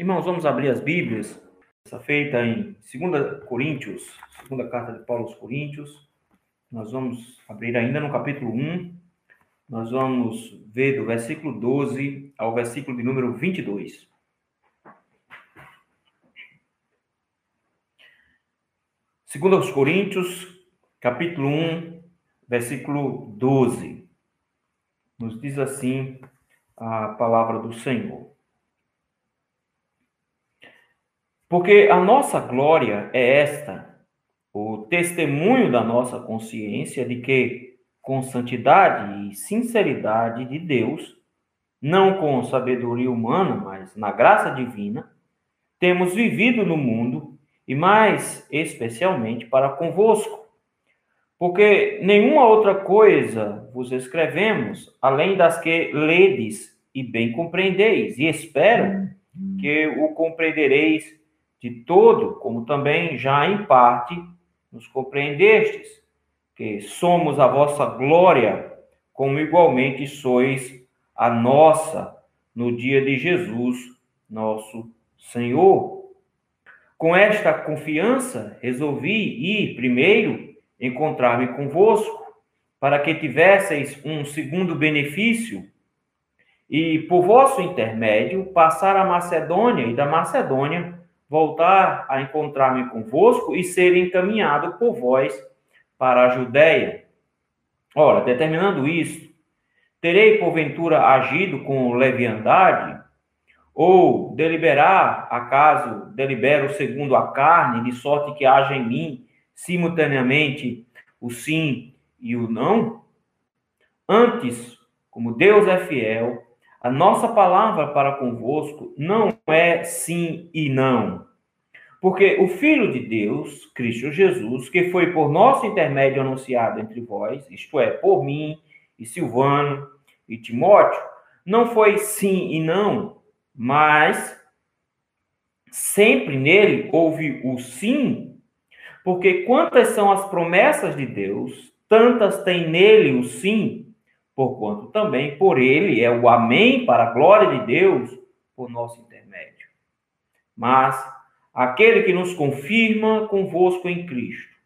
Irmãos, vamos abrir as Bíblias. Essa feita em 2 Coríntios, segunda carta de Paulo aos Coríntios. Nós vamos abrir ainda no capítulo 1. Nós vamos ver do versículo 12 ao versículo de número 22. Segundo aos Coríntios, capítulo 1, versículo 12. Nos diz assim a palavra do Senhor. Porque a nossa glória é esta, o testemunho da nossa consciência de que, com santidade e sinceridade de Deus, não com sabedoria humana, mas na graça divina, temos vivido no mundo e mais especialmente para convosco. Porque nenhuma outra coisa vos escrevemos, além das que ledes e bem compreendeis, e espero que o compreendereis de todo, como também já em parte nos compreendestes, que somos a vossa glória, como igualmente sois a nossa no dia de Jesus, nosso Senhor. Com esta confiança, resolvi ir primeiro encontrar-me convosco, para que tivesseis um segundo benefício, e por vosso intermédio passar a Macedônia e da Macedônia voltar a encontrar-me convosco e ser encaminhado por vós para a Judéia. Ora, determinando isto, terei porventura agido com leviandade? Ou deliberar, acaso delibero segundo a carne, de sorte que haja em mim simultaneamente o sim e o não? Antes, como Deus é fiel, a nossa palavra para convosco não é sim e não. Porque o Filho de Deus, Cristo Jesus, que foi por nosso intermédio anunciado entre vós, isto é, por mim e Silvano e Timóteo, não foi sim e não, mas sempre nele houve o sim, porque quantas são as promessas de Deus, tantas tem nele o sim porquanto também por ele é o amém para a glória de Deus por nosso intermédio. Mas aquele que nos confirma convosco em Cristo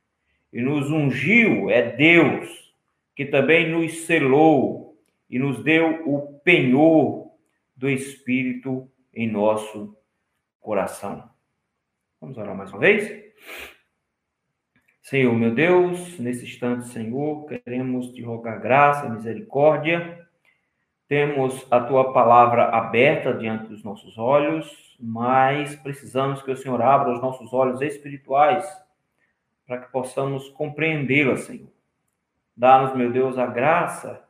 e nos ungiu é Deus, que também nos selou e nos deu o penhor do Espírito em nosso coração. Vamos orar mais uma vez? Senhor, meu Deus, nesse instante, Senhor, queremos te rogar graça, misericórdia. Temos a tua palavra aberta diante dos nossos olhos, mas precisamos que o Senhor abra os nossos olhos espirituais para que possamos compreendê-la, Senhor. Dá-nos, meu Deus, a graça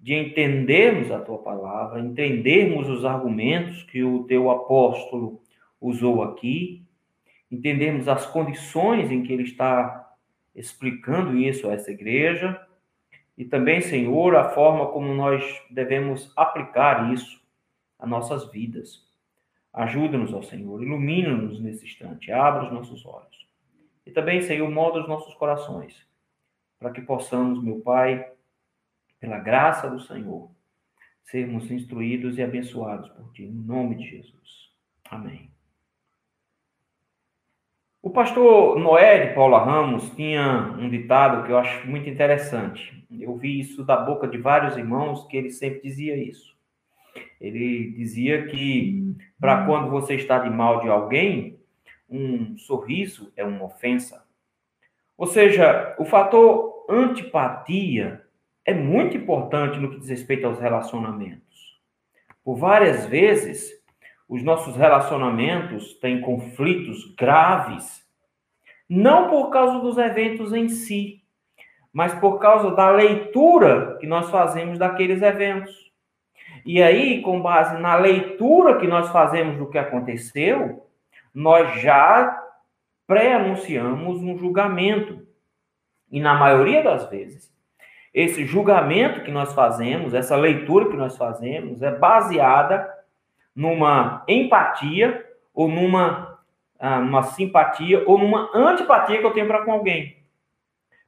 de entendermos a tua palavra, entendermos os argumentos que o teu apóstolo usou aqui, entendermos as condições em que ele está explicando isso a essa igreja e também, Senhor, a forma como nós devemos aplicar isso a nossas vidas. Ajuda-nos, ó Senhor, ilumina-nos nesse instante, abra os nossos olhos. E também, Senhor, molda os nossos corações, para que possamos, meu Pai, pela graça do Senhor, sermos instruídos e abençoados por Ti, em nome de Jesus. Amém. O pastor Noé de Paula Ramos tinha um ditado que eu acho muito interessante. Eu vi isso da boca de vários irmãos que ele sempre dizia isso. Ele dizia que para quando você está de mal de alguém, um sorriso é uma ofensa. Ou seja, o fator antipatia é muito importante no que diz respeito aos relacionamentos. Por várias vezes, os nossos relacionamentos têm conflitos graves, não por causa dos eventos em si, mas por causa da leitura que nós fazemos daqueles eventos. E aí, com base na leitura que nós fazemos do que aconteceu, nós já pré-anunciamos um julgamento. E na maioria das vezes, esse julgamento que nós fazemos, essa leitura que nós fazemos, é baseada numa empatia ou numa ah, uma simpatia ou numa antipatia que eu tenho para com alguém.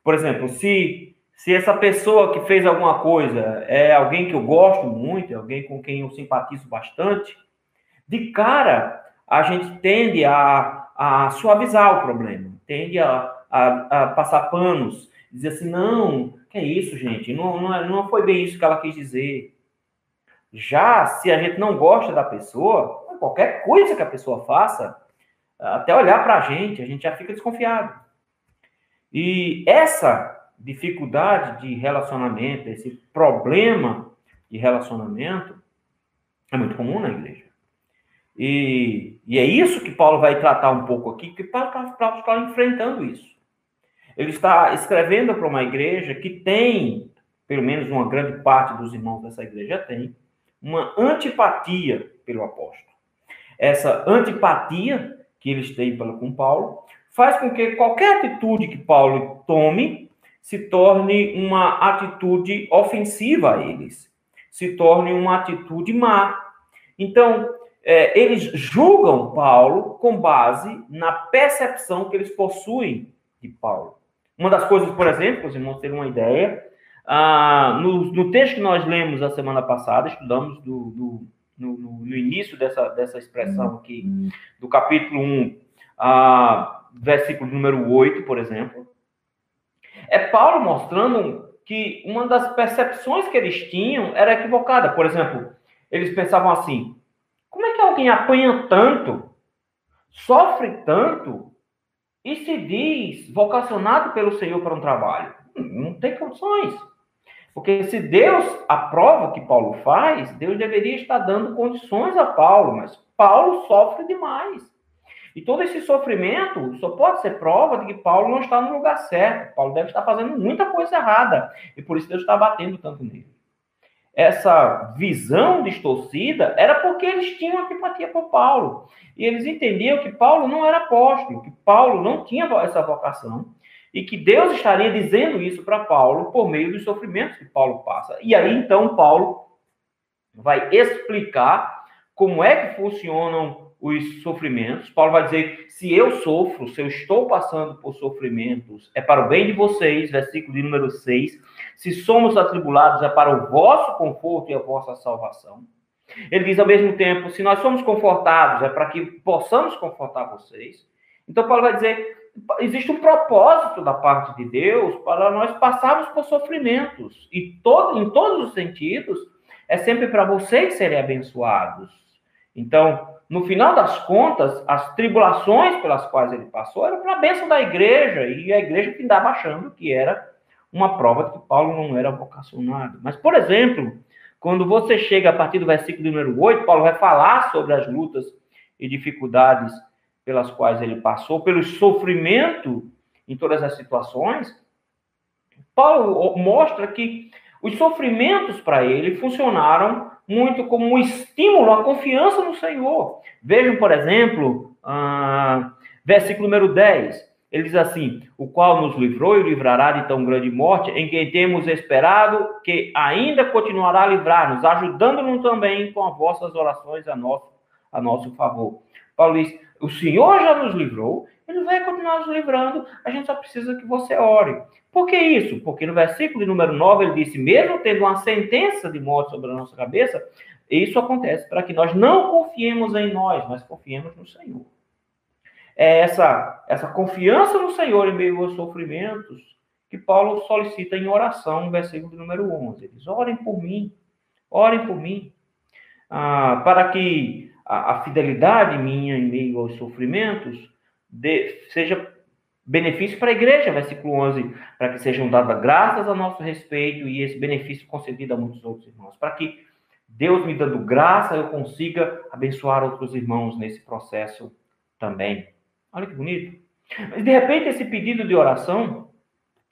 Por exemplo, se se essa pessoa que fez alguma coisa é alguém que eu gosto muito, é alguém com quem eu simpatizo bastante, de cara a gente tende a, a suavizar o problema, tende a, a, a passar panos, dizer assim, não, que é isso, gente, não, não, é, não foi bem isso que ela quis dizer. Já se a gente não gosta da pessoa, qualquer coisa que a pessoa faça, até olhar para a gente, a gente já fica desconfiado. E essa dificuldade de relacionamento, esse problema de relacionamento, é muito comum na igreja. E, e é isso que Paulo vai tratar um pouco aqui, que Paulo está, está enfrentando isso. Ele está escrevendo para uma igreja que tem, pelo menos uma grande parte dos irmãos dessa igreja tem, uma antipatia pelo apóstolo. Essa antipatia que eles têm com Paulo faz com que qualquer atitude que Paulo tome se torne uma atitude ofensiva a eles, se torne uma atitude má. Então, é, eles julgam Paulo com base na percepção que eles possuem de Paulo. Uma das coisas, por exemplo, para os irmãos terem uma ideia, ah, no, no, texto que nós lemos a semana passada, estudamos do, do, no, no, início dessa, dessa expressão aqui, do capítulo 1, ah, versículo número 8, por exemplo, é Paulo mostrando que uma das percepções que eles tinham era equivocada. Por exemplo, eles pensavam assim: como é que alguém apanha tanto, sofre tanto e se diz vocacionado pelo Senhor para um trabalho? Não tem condições. Porque se Deus aprova o que Paulo faz, Deus deveria estar dando condições a Paulo, mas Paulo sofre demais. E todo esse sofrimento só pode ser prova de que Paulo não está no lugar certo. Paulo deve estar fazendo muita coisa errada. E por isso Deus está batendo tanto nele essa visão distorcida era porque eles tinham antipatia por Paulo. E eles entendiam que Paulo não era apóstolo, que Paulo não tinha essa vocação, e que Deus estaria dizendo isso para Paulo por meio dos sofrimentos que Paulo passa. E aí então Paulo vai explicar como é que funcionam os sofrimentos. Paulo vai dizer: se eu sofro, se eu estou passando por sofrimentos, é para o bem de vocês, versículo de número 6. Se somos atribulados, é para o vosso conforto e a vossa salvação. Ele diz ao mesmo tempo: se nós somos confortados, é para que possamos confortar vocês. Então, Paulo vai dizer: existe um propósito da parte de Deus para nós passarmos por sofrimentos. E todo, em todos os sentidos, é sempre para vocês serem abençoados. Então, no final das contas, as tribulações pelas quais ele passou eram para a bênção da igreja, e a igreja que estava achando que era uma prova de que Paulo não era vocacionado. Mas, por exemplo, quando você chega a partir do versículo número 8, Paulo vai falar sobre as lutas e dificuldades pelas quais ele passou, pelo sofrimento em todas as situações. Paulo mostra que os sofrimentos para ele funcionaram muito como um estímulo à confiança no Senhor. Vejam, por exemplo, ah, versículo número 10. Ele diz assim: O qual nos livrou e livrará de tão grande morte, em quem temos esperado que ainda continuará a livrar-nos, ajudando-nos também com as vossas orações a nosso, a nosso favor. Paulo diz: O Senhor já nos livrou, ele vai continuar nos livrando, a gente só precisa que você ore. Por que isso? Porque no versículo número 9 ele disse: mesmo tendo uma sentença de morte sobre a nossa cabeça, isso acontece para que nós não confiemos em nós, mas confiemos no Senhor. É essa, essa confiança no Senhor em meio aos sofrimentos que Paulo solicita em oração, no versículo número 11. Eles orem por mim, orem por mim, ah, para que a, a, fidelidade minha em meio aos sofrimentos de, seja benefício para a igreja, versículo 11, para que sejam dadas graças a nosso respeito e esse benefício concedido a muitos outros irmãos, para que Deus me dando graça, eu consiga abençoar outros irmãos nesse processo também. Olha que bonito. Mas de repente esse pedido de oração,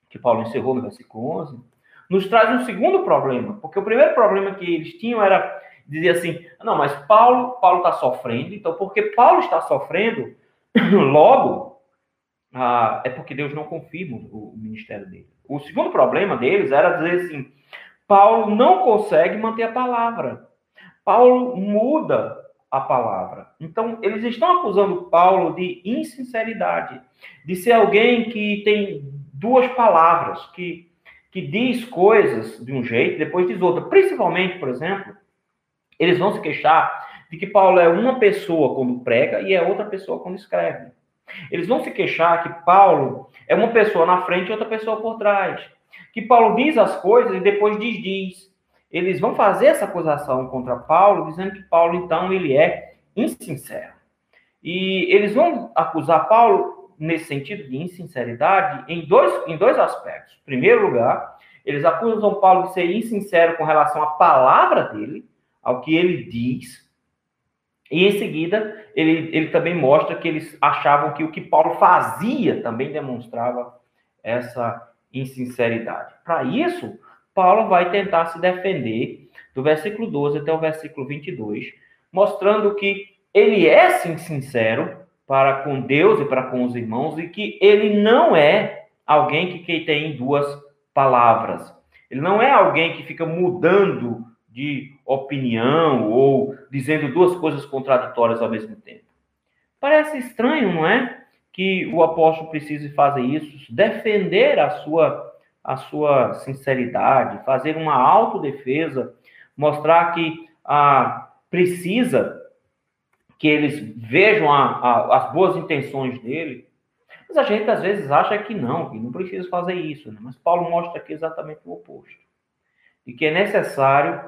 que Paulo encerrou no versículo 11, nos traz um segundo problema, porque o primeiro problema que eles tinham era dizer assim, não, mas Paulo, Paulo está sofrendo, então porque Paulo está sofrendo, logo ah, é porque Deus não confirma o, ministério dele. O segundo problema deles era dizer assim: Paulo não consegue manter a palavra. Paulo muda a palavra. Então, eles estão acusando Paulo de insinceridade, de ser alguém que tem duas palavras, que, que diz coisas de um jeito, depois diz outra. Principalmente, por exemplo, eles vão se queixar de que Paulo é uma pessoa quando prega e é outra pessoa quando escreve. Eles vão se queixar que Paulo é uma pessoa na frente e outra pessoa por trás. Que Paulo diz as coisas e depois desdiz. Eles vão fazer essa acusação contra Paulo, dizendo que Paulo, então, ele é insincero. E eles vão acusar Paulo, nesse sentido de insinceridade, em dois, em dois aspectos. Em primeiro lugar, eles acusam Paulo de ser insincero com relação à palavra dele, ao que ele diz. E em seguida, ele, ele também mostra que eles achavam que o que Paulo fazia também demonstrava essa insinceridade. Para isso, Paulo vai tentar se defender do versículo 12 até o versículo 22, mostrando que ele é sim sincero para com Deus e para com os irmãos e que ele não é alguém que, tem duas palavras. Ele não é alguém que fica mudando de opinião ou dizendo duas coisas contraditórias ao mesmo tempo. Parece estranho, não é? Que o apóstolo precise fazer isso, defender a sua a sua sinceridade, fazer uma autodefesa, mostrar que ah, precisa que eles vejam a, a, as boas intenções dele. Mas a gente às vezes acha que não, que não precisa fazer isso. Né? Mas Paulo mostra aqui exatamente o oposto. E que é necessário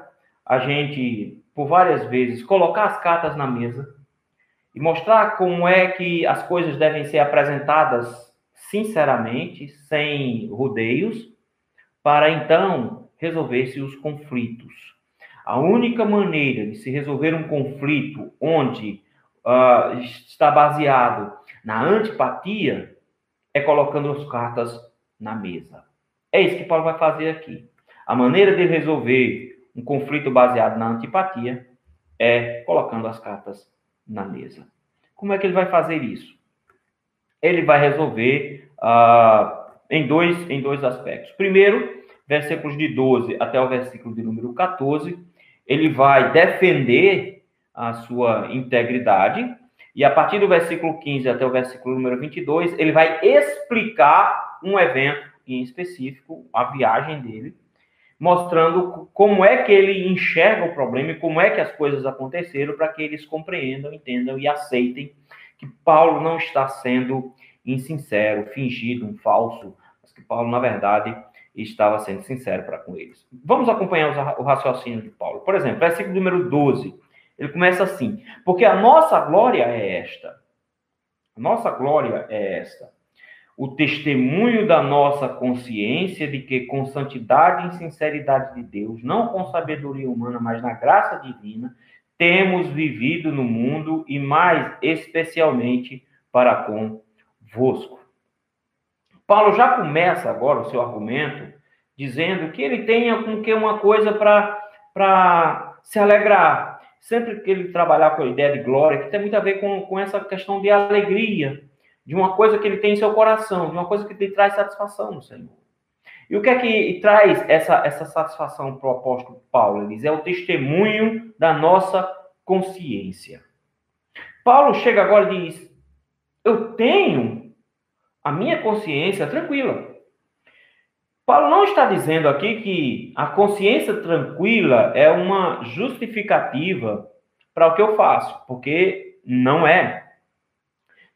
a gente, por várias vezes, colocar as cartas na mesa e mostrar como é que as coisas devem ser apresentadas sinceramente, sem rodeios, para então resolver-se os conflitos. A única maneira de se resolver um conflito onde uh, está baseado na antipatia é colocando as cartas na mesa. É isso que Paulo vai fazer aqui. A maneira de resolver um conflito baseado na antipatia é colocando as cartas na mesa. Como é que ele vai fazer isso? Ele vai resolver uh, em, dois, em dois aspectos. Primeiro, versículos de 12 até o versículo de número 14, ele vai defender a sua integridade, e a partir do versículo 15 até o versículo número 22, ele vai explicar um evento em específico, a viagem dele, mostrando como é que ele enxerga o problema e como é que as coisas aconteceram para que eles compreendam, entendam e aceitem que Paulo não está sendo insincero, fingido, um falso, mas que Paulo, na verdade, estava sendo sincero para com eles. Vamos acompanhar o raciocínio de Paulo. Por exemplo, versículo número 12. Ele começa assim: Porque a nossa glória é esta. A nossa glória é esta. O testemunho da nossa consciência de que, com santidade e sinceridade de Deus, não com sabedoria humana, mas na graça divina, temos vivido no mundo e mais especialmente para convosco. Paulo já começa agora o seu argumento dizendo que ele tenha com que uma coisa para se alegrar. Sempre que ele trabalhar com a ideia de glória, que tem muito a ver com, com essa questão de alegria, de uma coisa que ele tem em seu coração, de uma coisa que lhe traz satisfação no Senhor. E o que é que traz essa, essa satisfação para o apóstolo Paulo? Ele diz, é o testemunho da nossa consciência. Paulo chega agora e diz, eu tenho a minha consciência tranquila. Paulo não está dizendo aqui que a consciência tranquila é uma justificativa para o que eu faço, porque não é.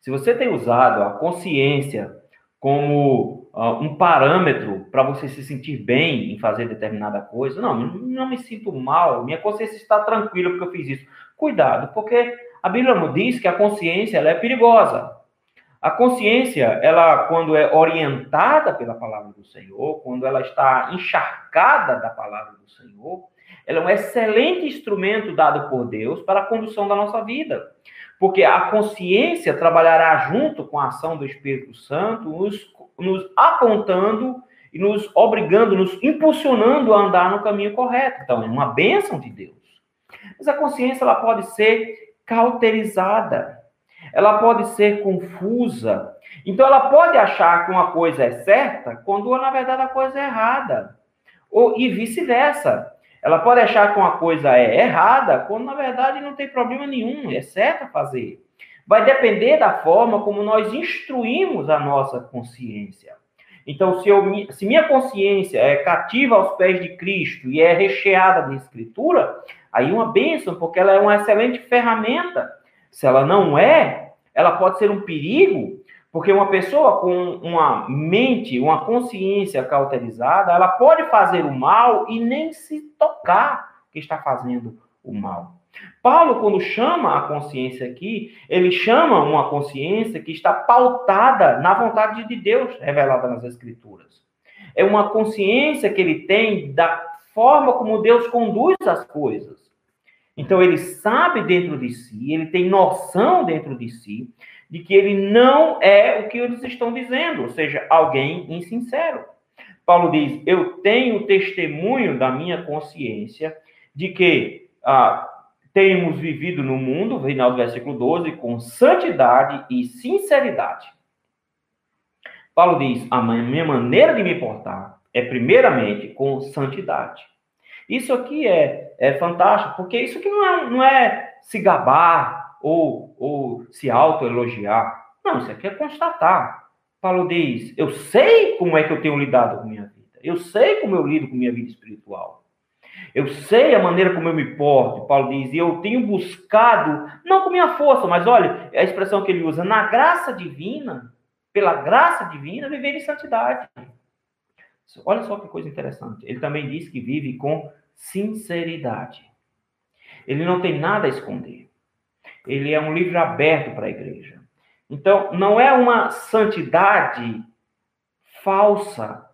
Se você tem usado a consciência como uh, um parâmetro para você se sentir bem em fazer determinada coisa, não, não me sinto mal, minha consciência está tranquila porque eu fiz isso. Cuidado, porque a Bíblia diz que a consciência é perigosa. A consciência, ela quando é orientada pela palavra do Senhor, quando ela está encharcada da palavra do Senhor, ela é um excelente instrumento dado por Deus para a condução da nossa vida. Porque a consciência trabalhará junto com a ação do Espírito Santo, nos, nos apontando e nos obrigando, nos impulsionando a andar no caminho correto. Então, é uma bênção de Deus. Mas a consciência ela pode ser cauterizada ela pode ser confusa. Então, ela pode achar que uma coisa é certa quando, na verdade, a coisa é errada. Ou, e vice-versa. Ela pode achar que uma coisa é errada quando, na verdade, não tem problema nenhum, é certo fazer. Vai depender da forma como nós instruímos a nossa consciência. Então, se, eu, se minha consciência é cativa aos pés de Cristo e é recheada de Escritura, aí uma bênção, porque ela é uma excelente ferramenta. Se ela não é, ela pode ser um perigo, porque uma pessoa com uma mente, uma consciência cauterizada, ela pode fazer o mal e nem se tocar que está fazendo o mal. Paulo, quando chama a consciência aqui, ele chama uma consciência que está pautada na vontade de Deus, revelada nas Escrituras. É uma consciência que ele tem da forma como Deus conduz as coisas. Então, ele sabe dentro de si, ele tem noção dentro de si, de que ele não é o que eles estão dizendo, ou seja, alguém insincero. Paulo diz: Eu tenho testemunho da minha consciência de que ah, temos vivido no mundo, final do versículo 12, com santidade e sinceridade. Paulo diz: a minha maneira de me portar é primeiramente com santidade. Isso aqui é, é fantástico, porque isso aqui não é, não é se gabar ou, ou se autoelogiar. Não, isso aqui é constatar. Paulo diz: eu sei como é que eu tenho lidado com minha vida. Eu sei como eu lido com minha vida espiritual. Eu sei a maneira como eu me porto, Paulo diz, e eu tenho buscado, não com minha força, mas olha, a expressão que ele usa, na graça divina, pela graça divina, viver em santidade. Olha só que coisa interessante. Ele também diz que vive com sinceridade. Ele não tem nada a esconder. Ele é um livro aberto para a igreja. Então, não é uma santidade falsa,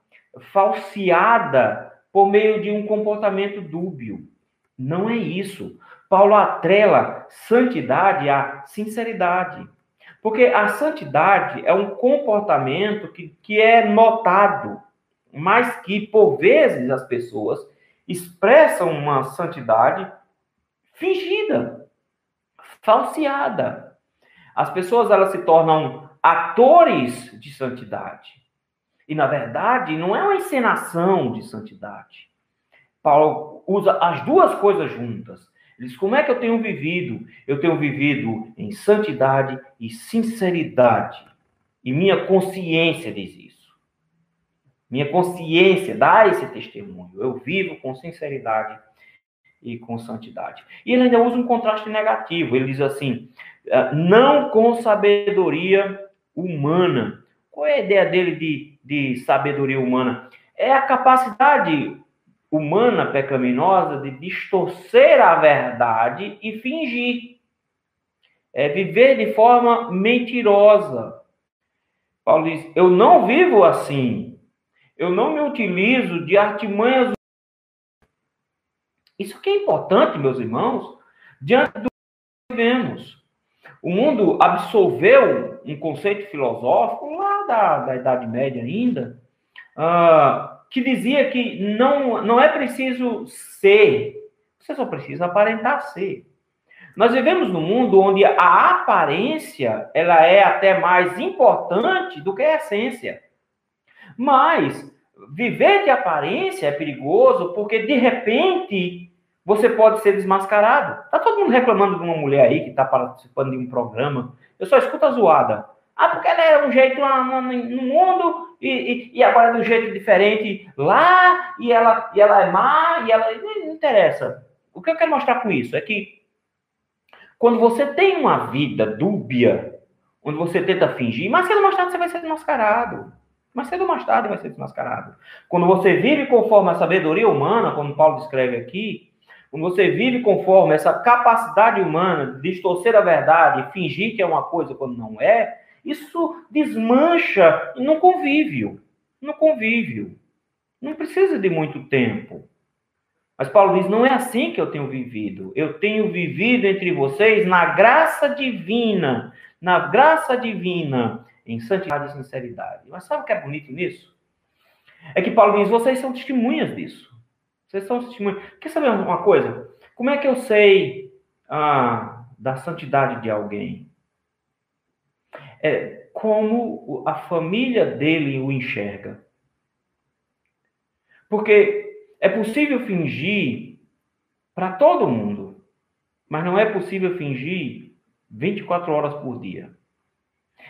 falseada por meio de um comportamento dúbio. Não é isso. Paulo atrela santidade à sinceridade. Porque a santidade é um comportamento que, que é notado, mas que, por vezes, as pessoas expressam uma santidade fingida, falseada. As pessoas elas se tornam atores de santidade. E, na verdade, não é uma encenação de santidade. Paulo usa as duas coisas juntas. Ele diz: como é que eu tenho vivido? Eu tenho vivido em santidade e sinceridade. E minha consciência diz isso. Minha consciência dá esse testemunho. Eu vivo com sinceridade e com santidade. E ele ainda usa um contraste negativo. Ele diz assim: ah, não com sabedoria humana. Qual é a ideia dele de de sabedoria humana. É a capacidade humana pecaminosa de distorcer a verdade e fingir. É viver de forma mentirosa. Paulo diz: Eu não vivo assim. Eu não me utilizo de artimanhas. Isso que é importante, meus irmãos, diante do que vivemos. O mundo absolveu um conceito filosófico lá da, da Idade Média ainda, uh, que dizia que não, não é preciso ser, você só precisa aparentar ser. Nós vivemos num mundo onde a aparência ela é até mais importante do que a essência. Mas viver de aparência é perigoso porque de repente você pode ser desmascarado. Tá todo mundo reclamando de uma mulher aí que está participando de um programa. Eu só escuto a zoada. Ah, porque ela é um jeito lá no, mundo e, e, e, agora é de um jeito diferente lá e ela, e ela é má e ela. Não interessa. O que eu quero mostrar com isso é que quando você tem uma vida dúbia, onde você tenta fingir, mas ou mais tarde você vai ser desmascarado. Mais cedo ou mais tarde vai ser desmascarado. Quando você vive conforme a sabedoria humana, como Paulo descreve aqui, quando você vive conforme essa capacidade humana de distorcer a verdade e fingir que é uma coisa quando não é, isso desmancha no convívio. No convívio. Não precisa de muito tempo. Mas Paulo diz: não é assim que eu tenho vivido. Eu tenho vivido entre vocês na graça divina. Na graça divina, em santidade e sinceridade. Mas sabe o que é bonito nisso? É que Paulo diz: vocês são testemunhas disso. Vocês são testemunhas. Quer saber uma coisa? Como é que eu sei ah, da santidade de alguém? É como a família dele o enxerga. Porque é possível fingir para todo mundo, mas não é possível fingir 24 horas por dia.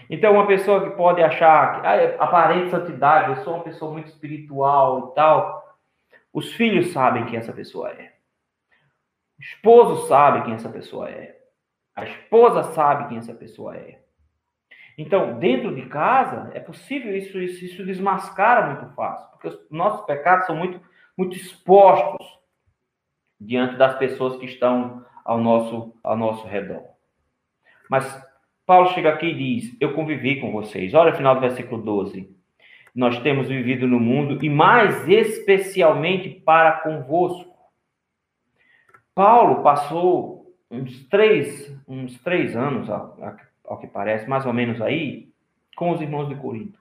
Então, uma pessoa que pode achar que ah, aparente santidade, eu sou uma pessoa muito espiritual e tal, os filhos sabem quem essa pessoa é. O esposo sabe quem essa pessoa é. A esposa sabe quem essa pessoa é. Então, dentro de casa, é possível isso, isso, isso desmascara muito fácil, porque os nossos pecados são muito, muito expostos diante das pessoas que estão ao nosso, ao nosso redor. Mas Paulo chega aqui e diz: Eu convivi com vocês. Olha o final do versículo 12. Nós temos vivido no mundo e mais especialmente para convosco. Paulo passou uns três, uns três anos, ao que parece, mais ou menos aí, com os irmãos de Corinto.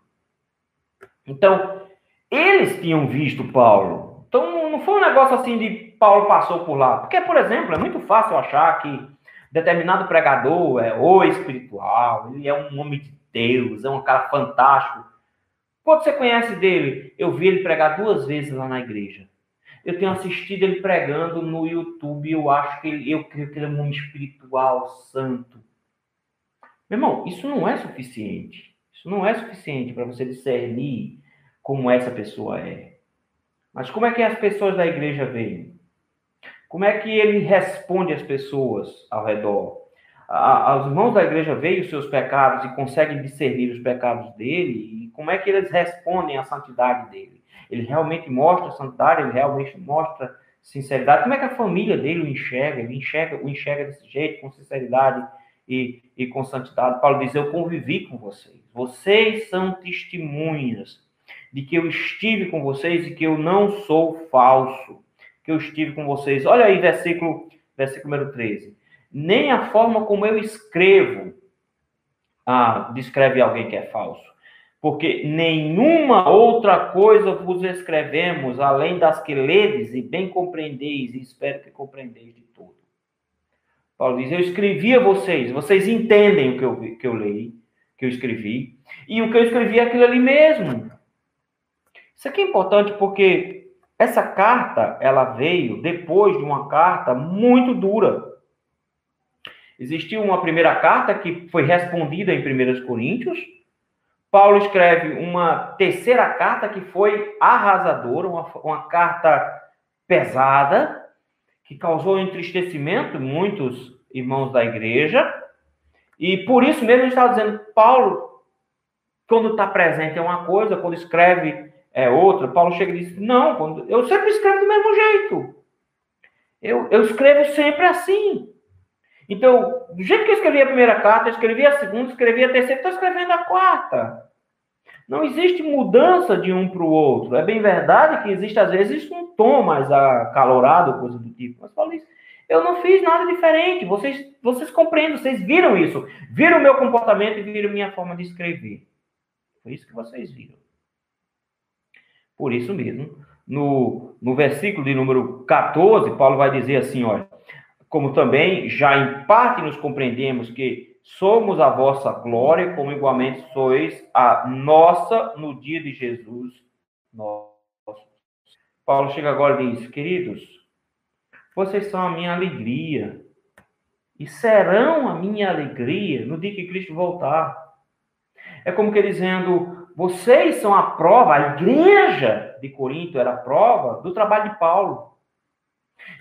Então, eles tinham visto Paulo. Então, não foi um negócio assim de Paulo passou por lá. Porque, por exemplo, é muito fácil achar que determinado pregador é o espiritual, ele é um homem de Deus, é um cara fantástico. Quando você conhece dele? Eu vi ele pregar duas vezes lá na igreja. Eu tenho assistido ele pregando no YouTube, eu acho que ele, eu creio que ele é um homem espiritual, santo. Meu irmão, isso não é suficiente. Isso não é suficiente para você discernir como essa pessoa é. Mas como é que as pessoas da igreja veem? Como é que ele responde às pessoas ao redor? Os irmãos da igreja veem os seus pecados e conseguem discernir os pecados dele? E como é que eles respondem à santidade dele? Ele realmente mostra santidade? Ele realmente mostra sinceridade? Como é que a família dele o enxerga? Ele enxerga, o enxerga desse jeito, com sinceridade? e, e com santidade. Paulo diz: Eu convivi com vocês. Vocês são testemunhas de que eu estive com vocês e que eu não sou falso. Que eu estive com vocês. Olha aí, versículo, versículo número 13. Nem a forma como eu escrevo ah, descreve alguém que é falso. Porque nenhuma outra coisa vos escrevemos, além das que ledes e bem compreendeis, e espero que compreendeis de tudo. Paulo diz: Eu escrevi a vocês, vocês entendem o que eu, que eu leio, que eu escrevi, e o que eu escrevi é aquilo ali mesmo. Isso aqui é importante porque essa carta ela veio depois de uma carta muito dura. Existiu uma primeira carta que foi respondida em 1 Coríntios. Paulo escreve uma terceira carta que foi arrasadora, uma, uma carta pesada, que causou entristecimento em muitos irmãos da igreja. E por isso mesmo a gente estava dizendo, Paulo, quando está presente é uma coisa, quando escreve é outra. Paulo chega e diz, não, quando, eu sempre escrevo do mesmo jeito. Eu, eu escrevo sempre assim. Então, do jeito que eu escrevi a primeira carta, eu escrevi a segunda, escrevi a terceira, estou escrevendo a quarta. Não existe mudança de um para o outro. É bem verdade que existe, às vezes, um tom mais acalorado, coisa do tipo. Mas falo isso. Eu não fiz nada diferente. Vocês, vocês compreendem, vocês viram isso. Viram o meu comportamento e viram minha forma de escrever. Foi isso que vocês viram. Por isso mesmo, no, no versículo de número 14, Paulo vai dizer assim: olha, como também já em parte nos compreendemos que somos a vossa glória, como igualmente sois a nossa no dia de Jesus. Nosso. Paulo chega agora e diz: Queridos, vocês são a minha alegria e serão a minha alegria no dia que Cristo voltar. É como que dizendo: vocês são a prova, a igreja de Corinto era a prova do trabalho de Paulo.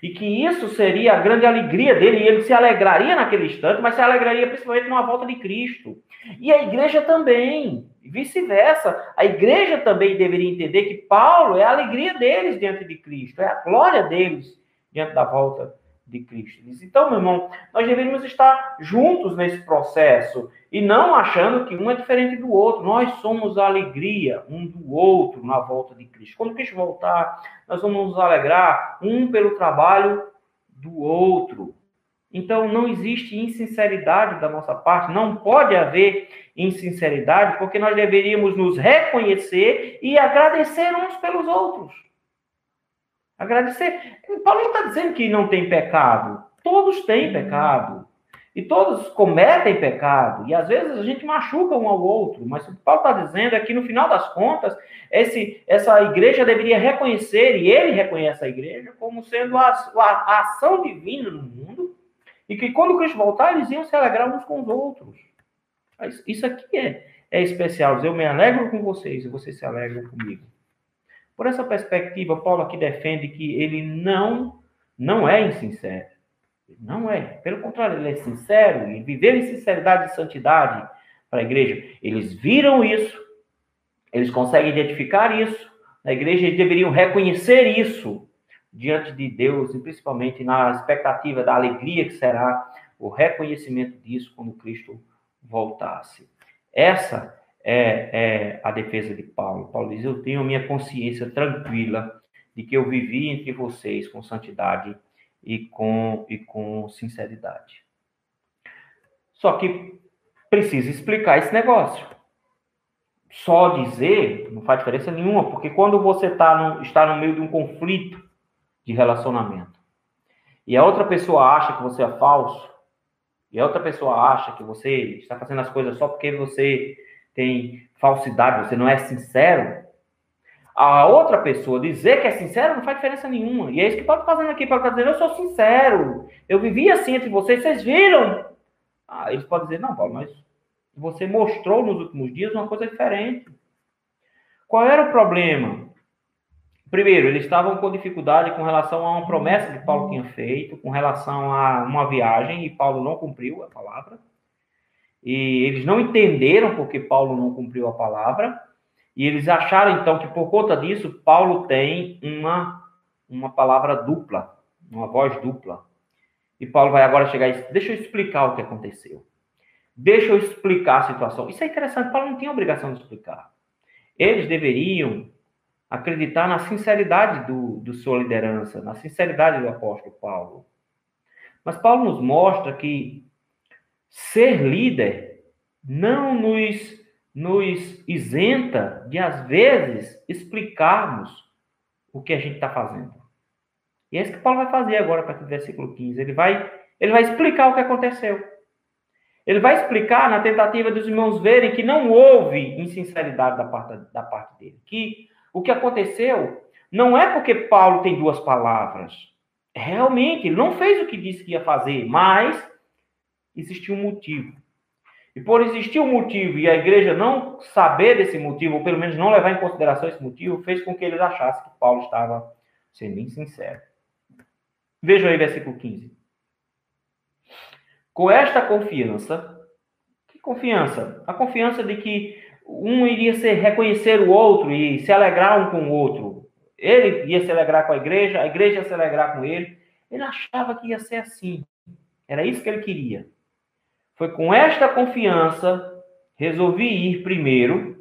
E que isso seria a grande alegria dele, e ele se alegraria naquele instante, mas se alegraria principalmente numa volta de Cristo. E a igreja também, vice-versa. A igreja também deveria entender que Paulo é a alegria deles diante de Cristo, é a glória deles diante da volta de Cristo. Então, meu irmão, nós deveríamos estar juntos nesse processo e não achando que um é diferente do outro. Nós somos a alegria um do outro na volta de Cristo. Quando Cristo voltar, nós vamos nos alegrar um pelo trabalho do outro. Então, não existe insinceridade da nossa parte, não pode haver insinceridade, porque nós deveríamos nos reconhecer e agradecer uns pelos outros. Agradecer. Paulo não está dizendo que não tem pecado. Todos têm uhum. pecado. E todos cometem pecado. E às vezes a gente machuca um ao outro. Mas o que Paulo está dizendo é que no final das contas, esse, essa igreja deveria reconhecer, e ele reconhece a igreja, como sendo a, a, a ação divina no mundo. E que quando Cristo voltar, eles iam se alegrar uns com os outros. Isso aqui é, é especial. Eu me alegro com vocês e vocês se alegram comigo. Por essa perspectiva, Paulo aqui defende que ele não, não é insincero. Não é. Pelo contrário, ele é sincero e viveu em sinceridade e santidade para a igreja. Eles viram isso, eles conseguem identificar isso. Na igreja, eles deveriam reconhecer isso diante de Deus, e principalmente na expectativa da alegria que será o reconhecimento disso quando Cristo voltasse. Essa é, é, a defesa de Paulo. Paulo diz: Eu tenho minha consciência tranquila de que eu vivi entre vocês com santidade e com, e com sinceridade. Só que precisa explicar esse negócio. Só dizer não faz diferença nenhuma, porque quando você tá no, está no meio de um conflito de relacionamento e a outra pessoa acha que você é falso, e a outra pessoa acha que você está fazendo as coisas só porque você tem falsidade, você não é sincero, a outra pessoa dizer que é sincero não faz diferença nenhuma. E é isso que Paulo está fazendo aqui. Paulo está eu sou sincero. Eu vivi assim entre vocês, vocês viram? Ah, eles podem dizer, não, Paulo, mas você mostrou nos últimos dias uma coisa diferente. Qual era o problema? Primeiro, eles estavam com dificuldade com relação a uma promessa que Paulo tinha feito, com relação a uma viagem, e Paulo não cumpriu a palavra. E eles não entenderam porque Paulo não cumpriu a palavra. E eles acharam, então, que por conta disso, Paulo tem uma, uma palavra dupla, uma voz dupla. E Paulo vai agora chegar e deixa eu explicar o que aconteceu. Deixa eu explicar a situação. Isso é interessante, Paulo não tinha obrigação de explicar. Eles deveriam acreditar na sinceridade do, do sua liderança, na sinceridade do apóstolo Paulo. Mas Paulo nos mostra que ser líder não nos nos isenta de, às vezes, explicarmos o que a gente está fazendo. E é isso que Paulo vai fazer agora, a partir do versículo 15. Ele vai, ele vai explicar o que aconteceu. Ele vai explicar na tentativa dos irmãos verem que não houve insinceridade da parte, da parte dele. Que o que aconteceu não é porque Paulo tem duas palavras. Realmente, ele não fez o que disse que ia fazer, mas existiu um motivo. E por existir um motivo e a igreja não saber desse motivo, ou pelo menos não levar em consideração esse motivo, fez com que eles achassem que Paulo estava sendo insincero. Veja aí versículo 15. Com esta confiança, que confiança? A confiança de que um iria ser reconhecer o outro e se alegrar um com o outro. Ele ia se alegrar com a igreja, a igreja ia se alegrar com ele. Ele achava que ia ser assim. Era isso que ele queria. Foi com esta confiança resolvi ir primeiro,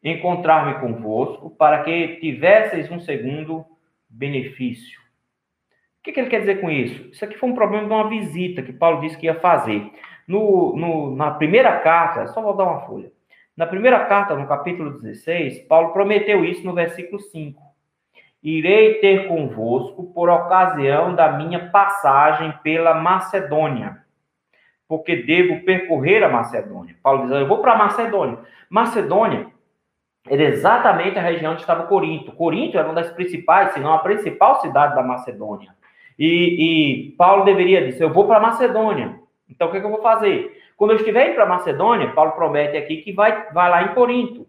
encontrar-me convosco, para que tivesseis um segundo benefício. O que, que, ele quer dizer com isso? Isso aqui foi um problema de uma visita que Paulo disse que ia fazer. No, no, na primeira carta, só vou dar uma folha. Na primeira carta, no capítulo 16, Paulo prometeu isso no versículo 5. Irei ter convosco por ocasião da minha passagem pela Macedônia porque devo percorrer a Macedônia. Paulo diz: Eu vou para Macedônia. Macedônia era exatamente a região onde estava Corinto. Corinto era uma das principais, se não a principal cidade da Macedônia. E, e Paulo deveria dizer: Eu vou para Macedônia. Então o que, é que eu vou fazer? Quando eu estiver indo para Macedônia, Paulo promete aqui que vai, vai lá em Corinto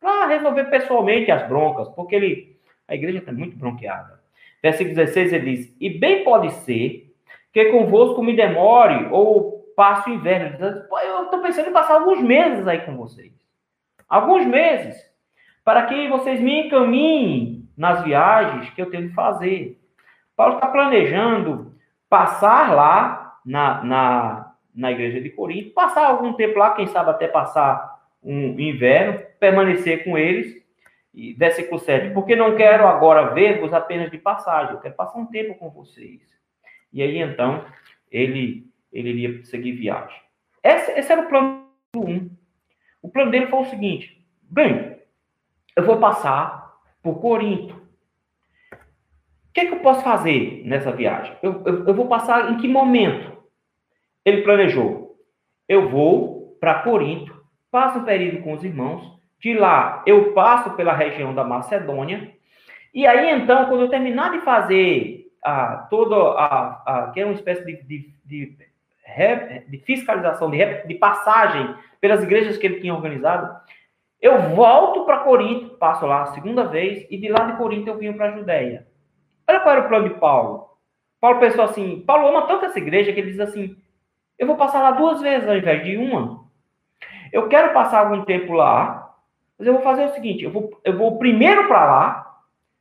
para resolver pessoalmente as broncas, porque ele, a igreja está muito bronqueada. Versículo 16 ele diz: E bem pode ser que convosco me demore ou passo o inverno. Eu estou pensando em passar alguns meses aí com vocês. Alguns meses. Para que vocês me encaminhem nas viagens que eu tenho que fazer. Paulo está planejando passar lá na, na, na igreja de Corinto, passar algum tempo lá, quem sabe até passar um inverno, permanecer com eles. E versículo 7, porque não quero agora ver-vos apenas de passagem, eu quero passar um tempo com vocês. E aí então ele ele iria seguir viagem. Esse, esse era o plano 1. Um. O plano dele foi o seguinte: bem, eu vou passar por Corinto. O que, é que eu posso fazer nessa viagem? Eu, eu, eu vou passar em que momento? Ele planejou. Eu vou para Corinto, passo um período com os irmãos, de lá eu passo pela região da Macedônia, e aí então, quando eu terminar de fazer a, toda a, a que é uma espécie de, de, de de fiscalização, de, de passagem pelas igrejas que ele tinha organizado, eu volto para Corinto, passo lá a segunda vez, e de lá de Corinto eu vim para a Judéia. Olha era o plano de Paulo. Paulo pensou assim, Paulo ama tanto essa igreja que ele diz assim, eu vou passar lá duas vezes ao invés de uma. Eu quero passar algum tempo lá, mas eu vou fazer o seguinte, eu vou, eu vou primeiro para lá,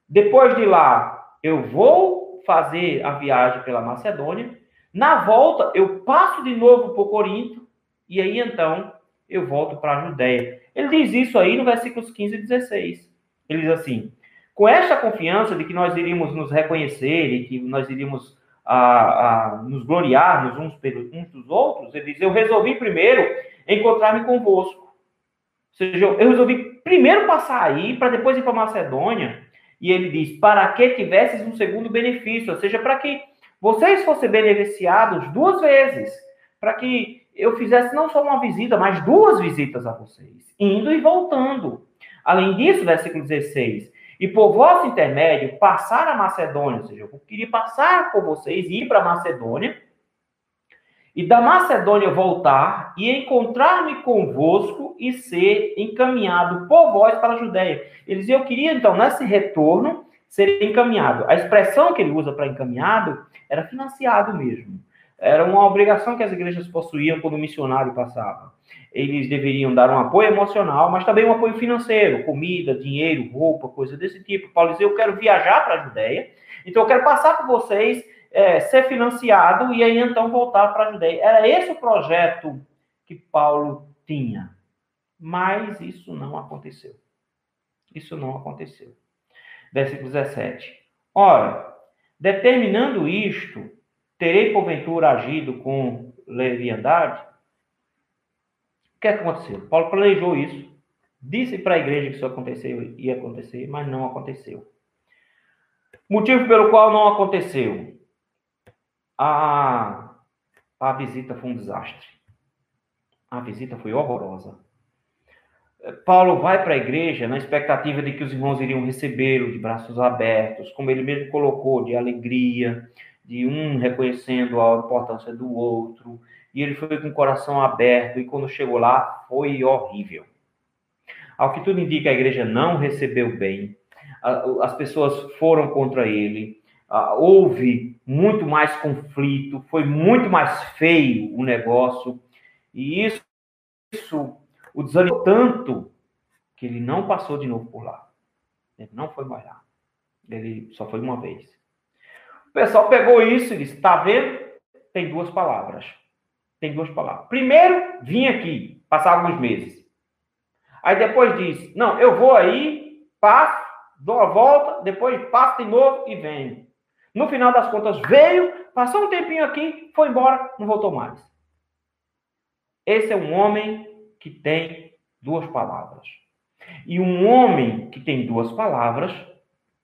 depois de lá eu vou fazer a viagem pela Macedônia, na volta eu passo de novo por Corinto, e aí então eu volto para a Judéia. Ele diz isso aí no versículos 15 e 16. Ele diz assim: com esta confiança de que nós iríamos nos reconhecer e que nós iríamos a, a nos gloriar uns, pelos, uns dos outros, ele diz: Eu resolvi primeiro encontrar-me convosco. Ou seja, eu resolvi primeiro passar aí, para depois ir para Macedônia. E ele diz: Para que tivesses um segundo benefício, ou seja, para que vocês fossem beneficiados duas vezes, para que eu fizesse não só uma visita, mas duas visitas a vocês, indo e voltando. Além disso, versículo 16: e por vosso intermédio passar a Macedônia, ou seja, eu queria passar por vocês e ir para Macedônia, e da Macedônia voltar e encontrar-me convosco e ser encaminhado por vós para a Judéia. Eles eu queria então nesse retorno ser encaminhado. A expressão que ele usa para encaminhado era financiado mesmo. Era uma obrigação que as igrejas possuíam quando o missionário passava eles deveriam dar um apoio emocional, mas também um apoio financeiro, comida, dinheiro, roupa, coisa desse tipo. Paulo dizia, eu quero viajar para a Judéia, então eu quero passar por vocês, é, ser financiado e aí então voltar para a Judéia. Era esse o projeto que Paulo tinha. Mas isso não aconteceu. Isso não aconteceu. Versículo 17. Ora, determinando isto, terei porventura agido com leviandade? O que aconteceu? Paulo planejou isso, disse para a igreja que isso aconteceu, ia acontecer, mas não aconteceu. Motivo pelo qual não aconteceu. A, a visita foi um desastre. A visita foi horrorosa. Paulo vai para a igreja na expectativa de que os irmãos iriam recebê-lo de braços abertos, como ele mesmo colocou, de alegria, de um reconhecendo a importância do outro, e ele foi com o coração aberto, e quando chegou lá, foi horrível. Ao que tudo indica, a igreja não recebeu bem, as pessoas foram contra ele, houve muito mais conflito, foi muito mais feio o negócio, e isso, isso o desanimou tanto que ele não passou de novo por lá. Ele não foi mais lá. Ele só foi uma vez. O pessoal pegou isso e disse: tá vendo? Tem duas palavras tem duas palavras. Primeiro, vim aqui, passar alguns meses. Aí depois diz, não, eu vou aí, passo, dou a volta, depois passo de novo e venho. No final das contas, veio, passou um tempinho aqui, foi embora, não voltou mais. Esse é um homem que tem duas palavras. E um homem que tem duas palavras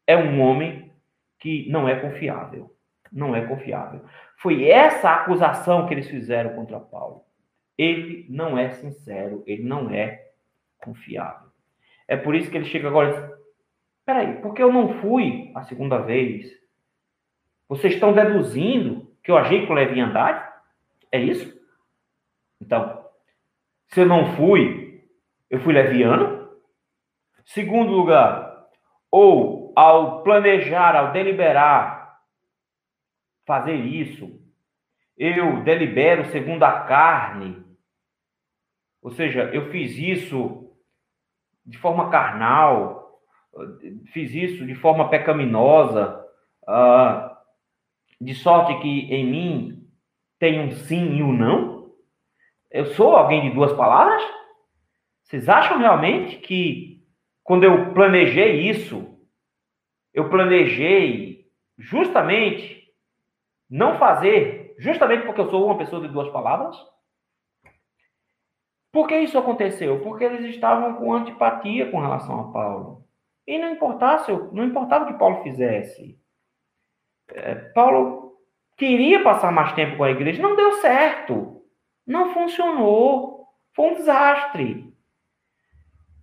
é um homem que não é confiável. Não é confiável. Foi essa acusação que eles fizeram contra Paulo. Ele não é sincero, ele não é confiável. É por isso que ele chega agora e diz: peraí, porque eu não fui a segunda vez? Vocês estão deduzindo que eu agi com leviandade? É isso? Então, se eu não fui, eu fui leviano? Segundo lugar, ou ao planejar, ao deliberar, fazer isso. Eu delibero segundo a carne. Ou seja, eu fiz isso de forma carnal, fiz isso de forma pecaminosa, uh, de sorte que em mim tem um sim e um não? Eu sou alguém de duas palavras? Vocês acham realmente que quando eu planejei isso, eu planejei justamente não fazer, justamente porque eu sou uma pessoa de duas palavras? Por que isso aconteceu? Porque eles estavam com antipatia com relação a Paulo. E não importasse, não importava o que Paulo fizesse. É, Paulo queria passar mais tempo com a igreja, não deu certo. Não funcionou. Foi um desastre.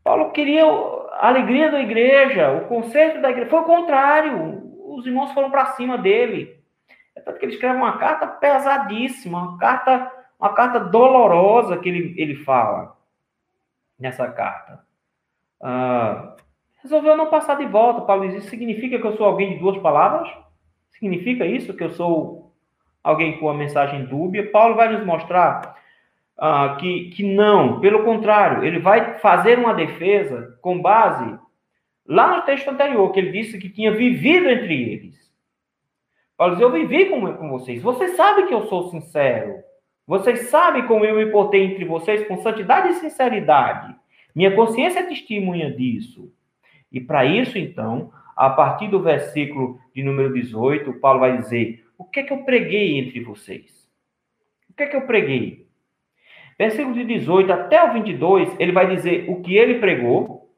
Paulo queria a alegria da igreja, o conserto da igreja. Foi o contrário. Os irmãos foram para cima dele. É tanto que ele escreve uma carta pesadíssima, uma carta, uma carta dolorosa que ele, ele fala nessa carta. Ah, resolveu não passar de volta. Paulo Isso significa que eu sou alguém de duas palavras? Significa isso que eu sou alguém com a mensagem dúbia? Paulo vai nos mostrar ah, que, que não, pelo contrário, ele vai fazer uma defesa com base lá no texto anterior, que ele disse que tinha vivido entre eles. Paulo diz: Eu vivi com, com vocês. Vocês sabem que eu sou sincero. Vocês sabem como eu me portei entre vocês com santidade e sinceridade. Minha consciência é testemunha disso. E para isso, então, a partir do versículo de número 18, Paulo vai dizer: que é que eu preguei entre vocês? O que é que eu preguei? Versículo de 18 até o 22, ele vai dizer o que ele pregou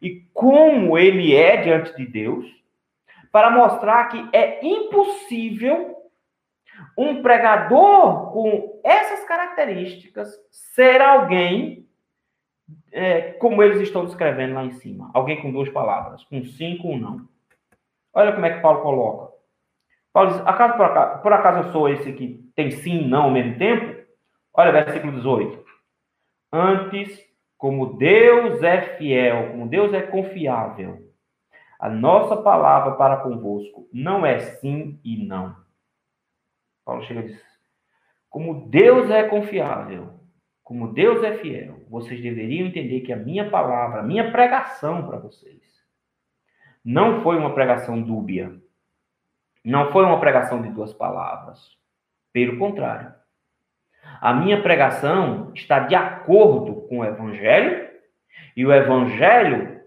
e como ele é diante de Deus, para mostrar que é impossível um pregador com essas características ser alguém é, como eles estão descrevendo lá em cima. Alguém com duas palavras, com cinco ou não. Olha como é que Paulo coloca. Paulo diz, acaso por, acaso, por acaso eu sou esse que tem sim e não ao mesmo tempo? Olha, versículo 18. Antes, como Deus é fiel, como Deus é confiável, a nossa palavra para convosco não é sim e não. Paulo chega e diz: como Deus é confiável, como Deus é fiel, vocês deveriam entender que a minha palavra, a minha pregação para vocês, não foi uma pregação dúbia. Não foi uma pregação de duas palavras. Pelo contrário, a minha pregação está de acordo com o Evangelho, e o Evangelho